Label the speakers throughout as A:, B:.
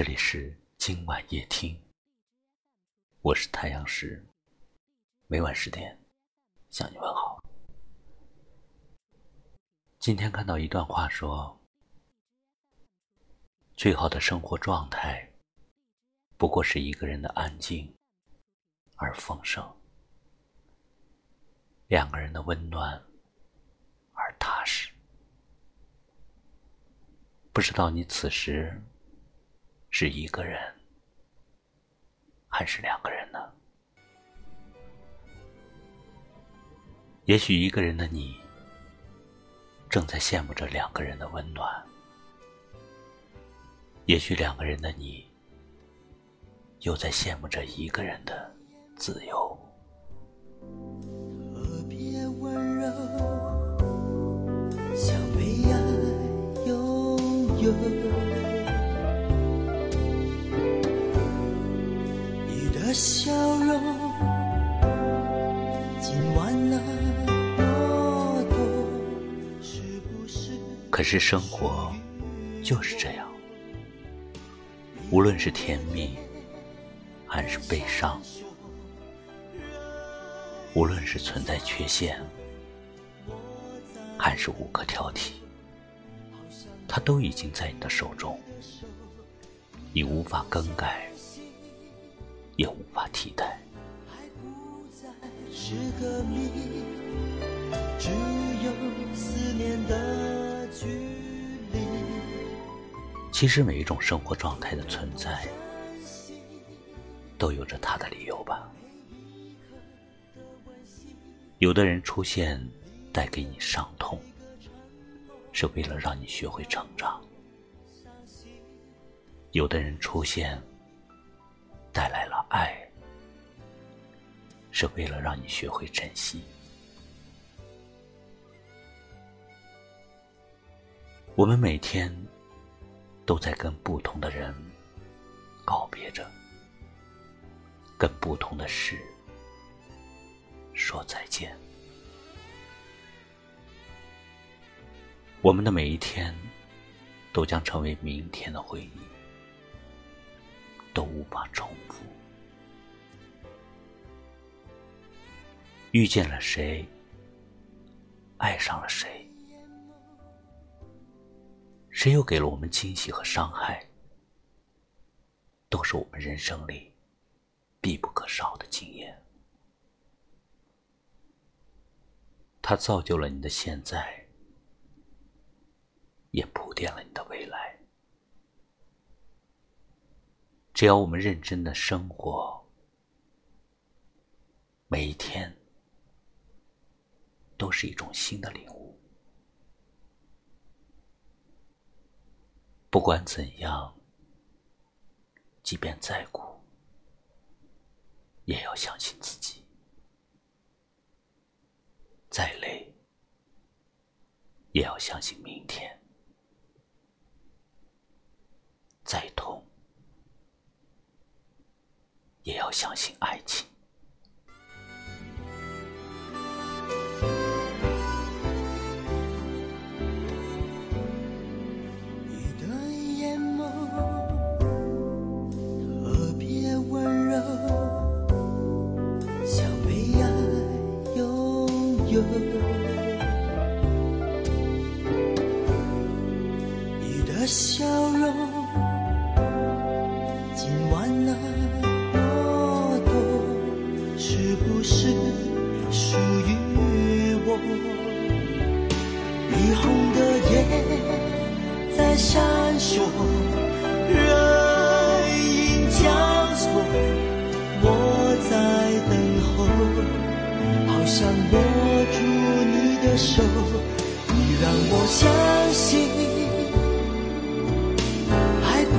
A: 这里是今晚夜听，我是太阳石，每晚十点向你问好。今天看到一段话说，最好的生活状态，不过是一个人的安静而丰盛，两个人的温暖而踏实。不知道你此时。是一个人，还是两个人呢？也许一个人的你，正在羡慕着两个人的温暖；也许两个人的你，又在羡慕着一个人的自由。特别温柔，像被爱拥有。可是生活就是这样，无论是甜蜜还是悲伤，无论是存在缺陷还是无可挑剔，它都已经在你的手中，你无法更改。也无法替代。只有思念的其实每一种生活状态的存在，都有着它的理由吧。有的人出现，带给你伤痛，是为了让你学会成长；有的人出现。带来了爱，是为了让你学会珍惜。我们每天都在跟不同的人告别着，跟不同的事说再见。我们的每一天都将成为明天的回忆。都无法重复。遇见了谁，爱上了谁，谁又给了我们惊喜和伤害，都是我们人生里必不可少的经验。它造就了你的现在，也铺垫了你的未来。只要我们认真的生活，每一天都是一种新的领悟。不管怎样，即便再苦，也要相信自己；再累，也要相信明天；再痛。也要相信爱情。有。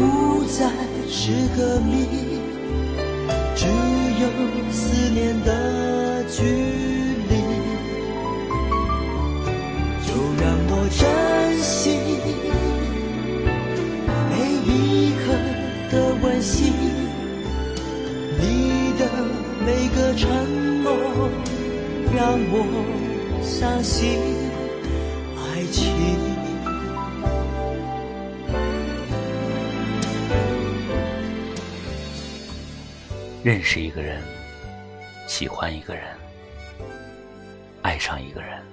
A: 不再是个谜，只有思念的距离。就让我珍惜每一刻的温馨，你的每个承诺让我相信认识一个人，喜欢一个人，爱上一个人，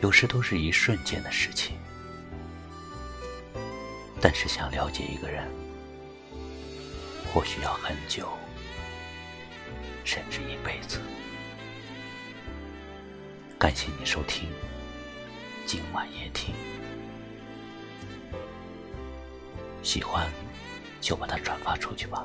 A: 有时都是一瞬间的事情。但是想了解一个人，或许要很久，甚至一辈子。感谢你收听今晚夜听，喜欢就把它转发出去吧。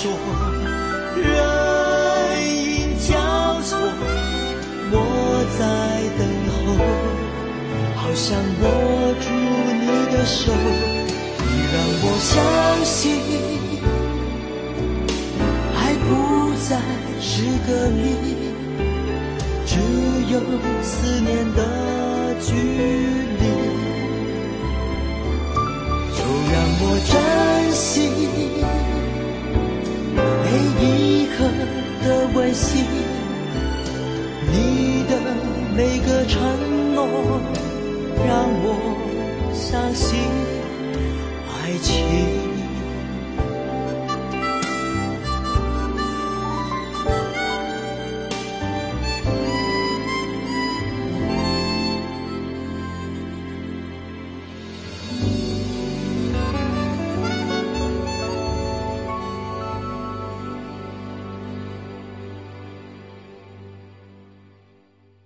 B: 说，人影交错，我在等候，好想握住你的手，你让我相信，爱不再是个谜，只有思念的距离，的温馨你的每个承诺让我相信爱情。